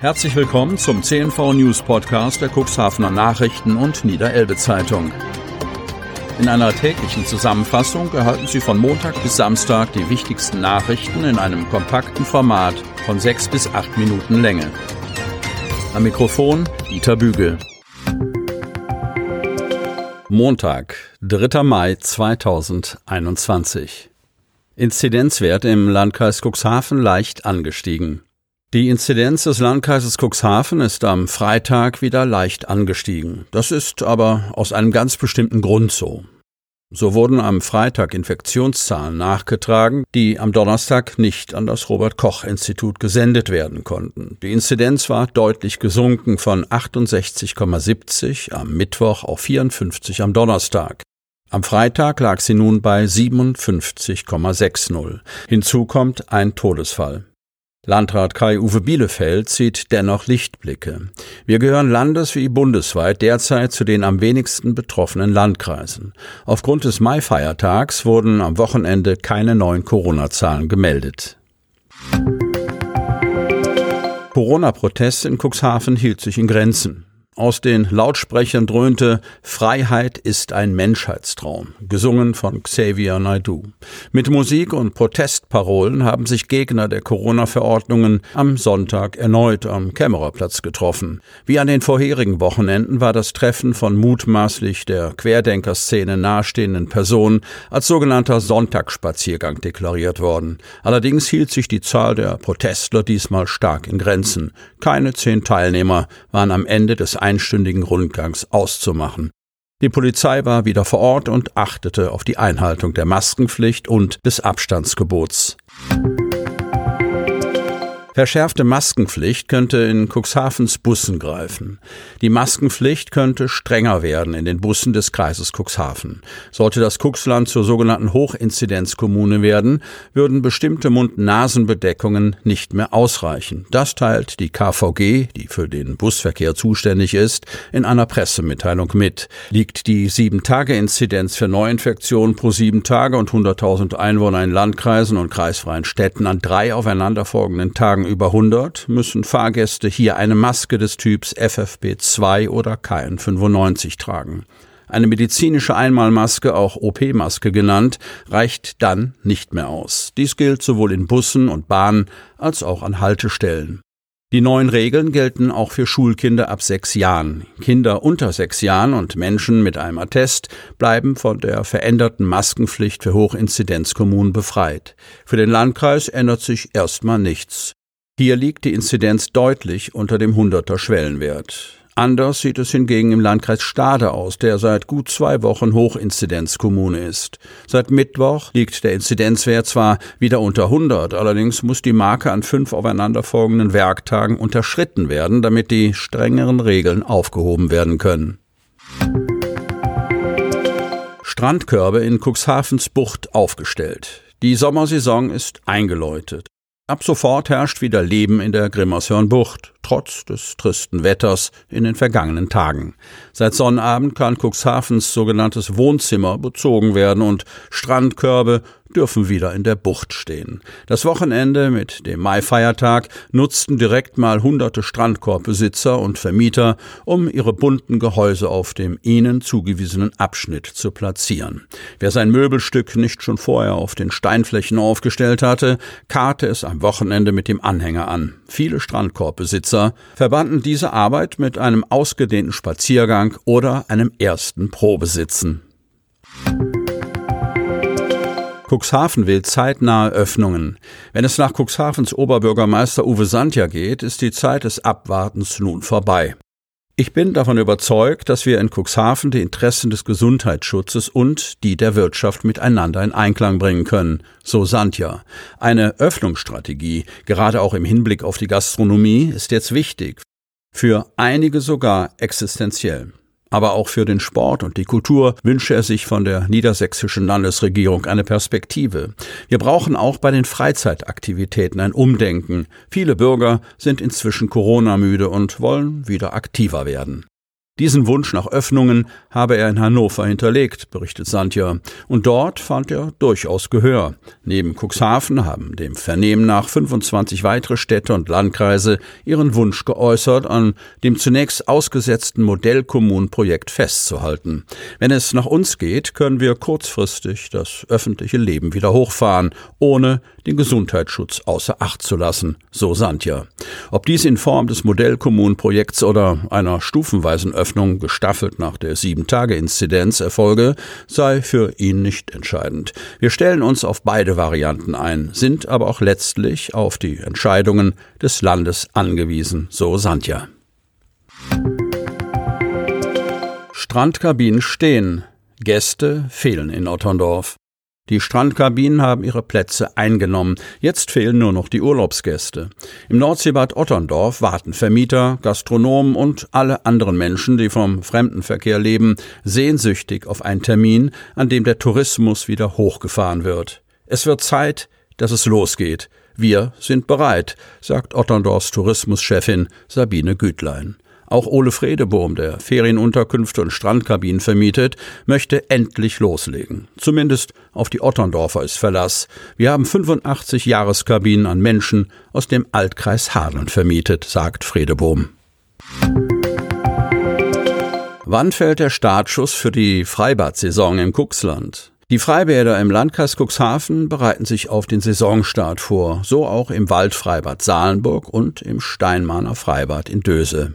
Herzlich willkommen zum CNV News Podcast der Cuxhavener Nachrichten und Niederelbe Zeitung. In einer täglichen Zusammenfassung erhalten Sie von Montag bis Samstag die wichtigsten Nachrichten in einem kompakten Format von sechs bis acht Minuten Länge. Am Mikrofon Dieter Bügel. Montag, 3. Mai 2021. Inzidenzwert im Landkreis Cuxhaven leicht angestiegen. Die Inzidenz des Landkreises Cuxhaven ist am Freitag wieder leicht angestiegen. Das ist aber aus einem ganz bestimmten Grund so. So wurden am Freitag Infektionszahlen nachgetragen, die am Donnerstag nicht an das Robert Koch Institut gesendet werden konnten. Die Inzidenz war deutlich gesunken von 68,70 am Mittwoch auf 54 am Donnerstag. Am Freitag lag sie nun bei 57,60. Hinzu kommt ein Todesfall. Landrat Kai-Uwe Bielefeld sieht dennoch Lichtblicke. Wir gehören landes- wie bundesweit derzeit zu den am wenigsten betroffenen Landkreisen. Aufgrund des Maifeiertags wurden am Wochenende keine neuen Corona-Zahlen gemeldet. Corona-Protest in Cuxhaven hielt sich in Grenzen. Aus den Lautsprechern dröhnte Freiheit ist ein Menschheitstraum, gesungen von Xavier Naidu. Mit Musik und Protestparolen haben sich Gegner der Corona-Verordnungen am Sonntag erneut am Kämmererplatz getroffen. Wie an den vorherigen Wochenenden war das Treffen von mutmaßlich der Querdenkerszene nahestehenden Personen als sogenannter Sonntagsspaziergang deklariert worden. Allerdings hielt sich die Zahl der Protestler diesmal stark in Grenzen. Keine zehn Teilnehmer waren am Ende des einstündigen Rundgangs auszumachen. Die Polizei war wieder vor Ort und achtete auf die Einhaltung der Maskenpflicht und des Abstandsgebots. Verschärfte Maskenpflicht könnte in Cuxhavens Bussen greifen. Die Maskenpflicht könnte strenger werden in den Bussen des Kreises Cuxhaven. Sollte das Cuxland zur sogenannten Hochinzidenzkommune werden, würden bestimmte Mund-Nasen-Bedeckungen nicht mehr ausreichen. Das teilt die KVG, die für den Busverkehr zuständig ist, in einer Pressemitteilung mit. Liegt die 7-Tage-Inzidenz für Neuinfektionen pro sieben Tage und 100.000 Einwohner in Landkreisen und kreisfreien Städten an drei aufeinanderfolgenden Tagen Tagen über 100 müssen Fahrgäste hier eine Maske des Typs FFP2 oder KN95 tragen. Eine medizinische Einmalmaske, auch OP-Maske genannt, reicht dann nicht mehr aus. Dies gilt sowohl in Bussen und Bahnen als auch an Haltestellen. Die neuen Regeln gelten auch für Schulkinder ab sechs Jahren. Kinder unter sechs Jahren und Menschen mit einem Attest bleiben von der veränderten Maskenpflicht für Hochinzidenzkommunen befreit. Für den Landkreis ändert sich erstmal nichts. Hier liegt die Inzidenz deutlich unter dem 100er Schwellenwert. Anders sieht es hingegen im Landkreis Stade aus, der seit gut zwei Wochen Hochinzidenzkommune ist. Seit Mittwoch liegt der Inzidenzwert zwar wieder unter 100, allerdings muss die Marke an fünf aufeinanderfolgenden Werktagen unterschritten werden, damit die strengeren Regeln aufgehoben werden können. Strandkörbe in Cuxhavens Bucht aufgestellt. Die Sommersaison ist eingeläutet. Ab sofort herrscht wieder Leben in der Grimmershörnbucht, trotz des tristen Wetters in den vergangenen Tagen. Seit Sonnabend kann Cuxhavens sogenanntes Wohnzimmer bezogen werden und Strandkörbe dürfen wieder in der Bucht stehen. Das Wochenende mit dem Maifeiertag nutzten direkt mal hunderte Strandkorbbesitzer und Vermieter, um ihre bunten Gehäuse auf dem ihnen zugewiesenen Abschnitt zu platzieren. Wer sein Möbelstück nicht schon vorher auf den Steinflächen aufgestellt hatte, karrte es am Wochenende mit dem Anhänger an. Viele Strandkorbbesitzer verbanden diese Arbeit mit einem ausgedehnten Spaziergang oder einem ersten Probesitzen. Cuxhaven will zeitnahe Öffnungen. Wenn es nach Cuxhavens Oberbürgermeister Uwe Sandja geht, ist die Zeit des Abwartens nun vorbei. Ich bin davon überzeugt, dass wir in Cuxhaven die Interessen des Gesundheitsschutzes und die der Wirtschaft miteinander in Einklang bringen können, so Sandja. Eine Öffnungsstrategie, gerade auch im Hinblick auf die Gastronomie, ist jetzt wichtig, für einige sogar existenziell. Aber auch für den Sport und die Kultur wünsche er sich von der niedersächsischen Landesregierung eine Perspektive. Wir brauchen auch bei den Freizeitaktivitäten ein Umdenken. Viele Bürger sind inzwischen Corona-müde und wollen wieder aktiver werden. Diesen Wunsch nach Öffnungen habe er in Hannover hinterlegt, berichtet Sandja. Und dort fand er durchaus Gehör. Neben Cuxhaven haben dem Vernehmen nach 25 weitere Städte und Landkreise ihren Wunsch geäußert, an dem zunächst ausgesetzten Modellkommunenprojekt festzuhalten. Wenn es nach uns geht, können wir kurzfristig das öffentliche Leben wieder hochfahren, ohne den Gesundheitsschutz außer Acht zu lassen, so Sandja. Ob dies in Form des Modellkommunenprojekts oder einer stufenweisen Öffnung gestaffelt nach der Sieben-Tage-Inzidenz erfolge, sei für ihn nicht entscheidend. Wir stellen uns auf beide Varianten ein, sind aber auch letztlich auf die Entscheidungen des Landes angewiesen, so Sandja. Strandkabinen stehen. Gäste fehlen in Otterndorf. Die Strandkabinen haben ihre Plätze eingenommen. Jetzt fehlen nur noch die Urlaubsgäste. Im Nordseebad Otterndorf warten Vermieter, Gastronomen und alle anderen Menschen, die vom Fremdenverkehr leben, sehnsüchtig auf einen Termin, an dem der Tourismus wieder hochgefahren wird. Es wird Zeit, dass es losgeht. Wir sind bereit, sagt Otterndorfs Tourismuschefin Sabine Gütlein. Auch Ole Fredebohm, der Ferienunterkünfte und Strandkabinen vermietet, möchte endlich loslegen. Zumindest auf die Otterndorfer ist Verlass. Wir haben 85 Jahreskabinen an Menschen aus dem Altkreis Hadeln vermietet, sagt Fredebohm. Wann fällt der Startschuss für die Freibad-Saison im Kuxland? Die Freibäder im Landkreis Cuxhaven bereiten sich auf den Saisonstart vor, so auch im Waldfreibad Salenburg und im Steinmahner Freibad in Döse.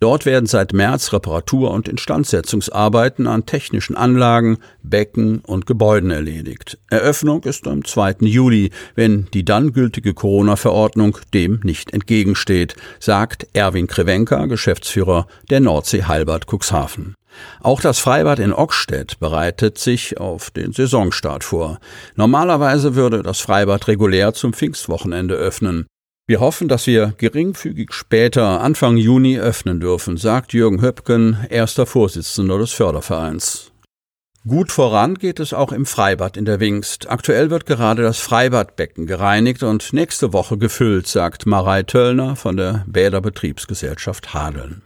Dort werden seit März Reparatur- und Instandsetzungsarbeiten an technischen Anlagen, Becken und Gebäuden erledigt. Eröffnung ist am 2. Juli, wenn die dann gültige Corona-Verordnung dem nicht entgegensteht, sagt Erwin Krevenka, Geschäftsführer der Nordsee Heilbad Cuxhaven. Auch das Freibad in Ockstedt bereitet sich auf den Saisonstart vor. Normalerweise würde das Freibad regulär zum Pfingstwochenende öffnen. Wir hoffen, dass wir geringfügig später, Anfang Juni, öffnen dürfen, sagt Jürgen Höpken, erster Vorsitzender des Fördervereins. Gut voran geht es auch im Freibad in der Wingst. Aktuell wird gerade das Freibadbecken gereinigt und nächste Woche gefüllt, sagt Marei Töllner von der Bäderbetriebsgesellschaft Hadeln.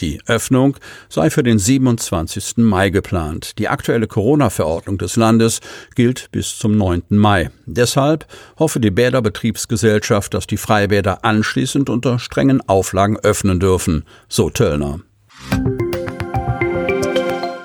Die Öffnung sei für den 27. Mai geplant. Die aktuelle Corona-Verordnung des Landes gilt bis zum 9. Mai. Deshalb hoffe die Bäderbetriebsgesellschaft, dass die Freibäder anschließend unter strengen Auflagen öffnen dürfen, so Töllner.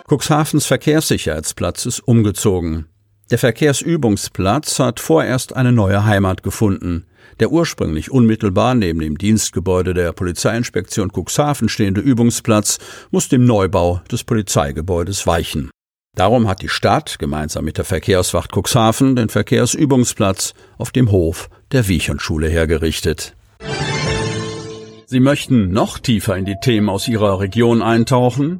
Cuxhavens Verkehrssicherheitsplatz ist umgezogen. Der Verkehrsübungsplatz hat vorerst eine neue Heimat gefunden. Der ursprünglich unmittelbar neben dem Dienstgebäude der Polizeiinspektion Cuxhaven stehende Übungsplatz muss dem Neubau des Polizeigebäudes weichen. Darum hat die Stadt gemeinsam mit der Verkehrswacht Cuxhaven den Verkehrsübungsplatz auf dem Hof der Wiechernschule hergerichtet. Sie möchten noch tiefer in die Themen aus Ihrer Region eintauchen?